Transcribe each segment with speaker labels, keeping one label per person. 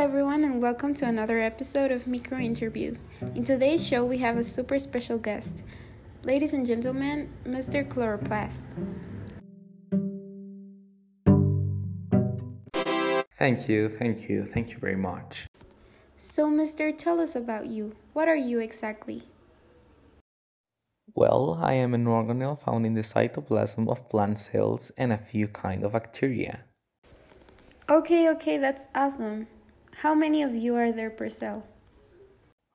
Speaker 1: Hello, everyone, and welcome to another episode of Micro Interviews. In today's show, we have a super special guest. Ladies and gentlemen, Mr. Chloroplast.
Speaker 2: Thank you, thank you, thank you very much.
Speaker 1: So, Mr., tell us about you. What are you exactly?
Speaker 2: Well, I am an organelle found in the cytoplasm of plant cells and a few kind of bacteria.
Speaker 1: Okay, okay, that's awesome. How many of you are there per cell?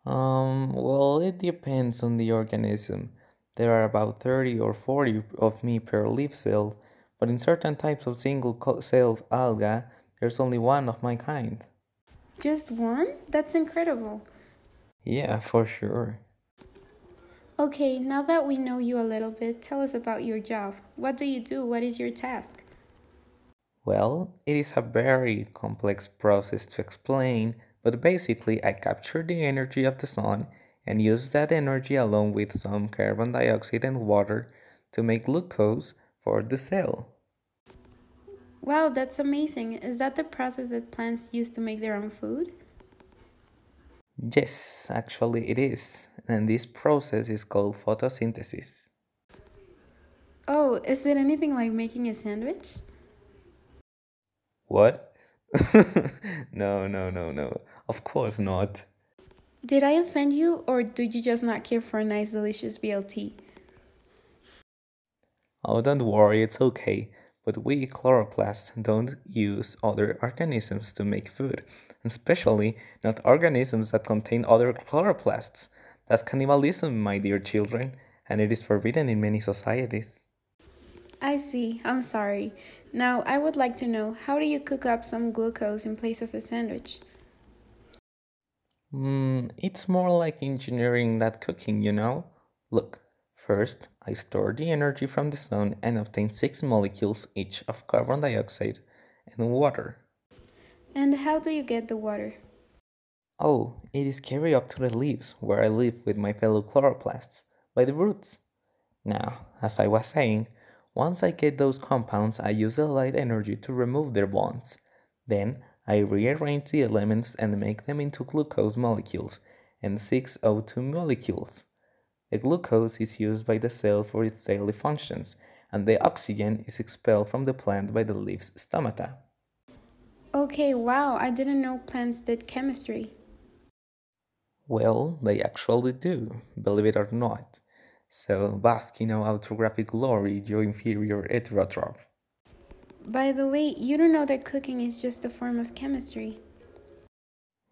Speaker 2: Um, well, it depends on the organism. There are about 30 or 40 of me per leaf cell, but in certain types of single cell alga, there's only one of my kind.
Speaker 1: Just one? That's incredible.
Speaker 2: Yeah, for sure.
Speaker 1: Okay, now that we know you a little bit, tell us about your job. What do you do? What is your task?
Speaker 2: Well, it is a very complex process to explain, but basically I capture the energy of the sun and use that energy along with some carbon dioxide and water to make glucose for the cell.
Speaker 1: Wow, that's amazing. Is that the process that plants use to make their own food?
Speaker 2: Yes, actually it is. And this process is called photosynthesis.
Speaker 1: Oh, is it anything like making a sandwich?
Speaker 2: What? no, no, no, no. Of course not.
Speaker 1: Did I offend you, or do you just not care for a nice, delicious BLT?
Speaker 2: Oh, don't worry, it's okay. But we chloroplasts don't use other organisms to make food, especially not organisms that contain other chloroplasts. That's cannibalism, my dear children, and it is forbidden in many societies.
Speaker 1: I see. I'm sorry. Now, I would like to know how do you cook up some glucose in place of a sandwich?
Speaker 2: Mm, it's more like engineering that cooking, you know? Look, first I store the energy from the sun and obtain six molecules each of carbon dioxide and water.
Speaker 1: And how do you get the water?
Speaker 2: Oh, it is carried up to the leaves where I live with my fellow chloroplasts by the roots. Now, as I was saying, once I get those compounds, I use the light energy to remove their bonds. Then I rearrange the elements and make them into glucose molecules and 6O2 molecules. The glucose is used by the cell for its daily functions, and the oxygen is expelled from the plant by the leaf's stomata.
Speaker 1: Okay, wow, I didn't know plants did chemistry.
Speaker 2: Well, they actually do, believe it or not. So bask in our autotrophic glory, your inferior heterotroph.
Speaker 1: By the way, you don't know that cooking is just a form of chemistry.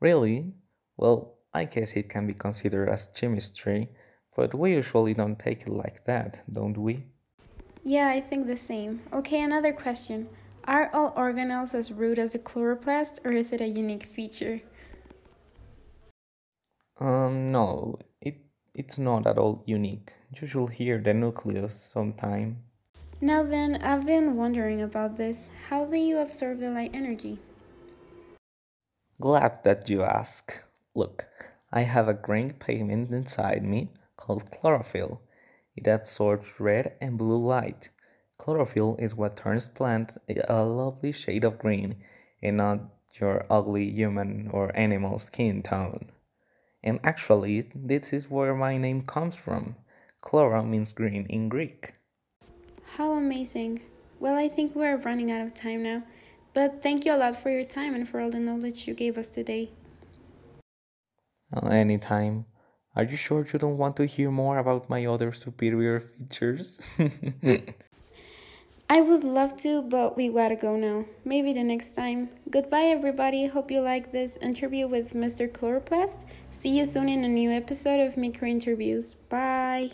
Speaker 2: Really? Well, I guess it can be considered as chemistry, but we usually don't take it like that, don't we?
Speaker 1: Yeah, I think the same. Okay, another question. Are all organelles as rude as a chloroplast, or is it a unique feature?
Speaker 2: Um, no, it's not at all unique. You should hear the nucleus sometime.
Speaker 1: Now then, I've been wondering about this. How do you absorb the light energy?
Speaker 2: Glad that you ask. Look, I have a green pigment inside me called chlorophyll. It absorbs red and blue light. Chlorophyll is what turns plants a lovely shade of green and not your ugly human or animal skin tone. And actually, this is where my name comes from. Chlora means green in Greek.
Speaker 1: How amazing. Well, I think we're running out of time now, but thank you a lot for your time and for all the knowledge you gave us today.
Speaker 2: Uh, anytime. Are you sure you don't want to hear more about my other superior features?
Speaker 1: I would love to, but we gotta go now. Maybe the next time. Goodbye, everybody. Hope you like this interview with Mr. Chloroplast. See you soon in a new episode of Micro Interviews. Bye.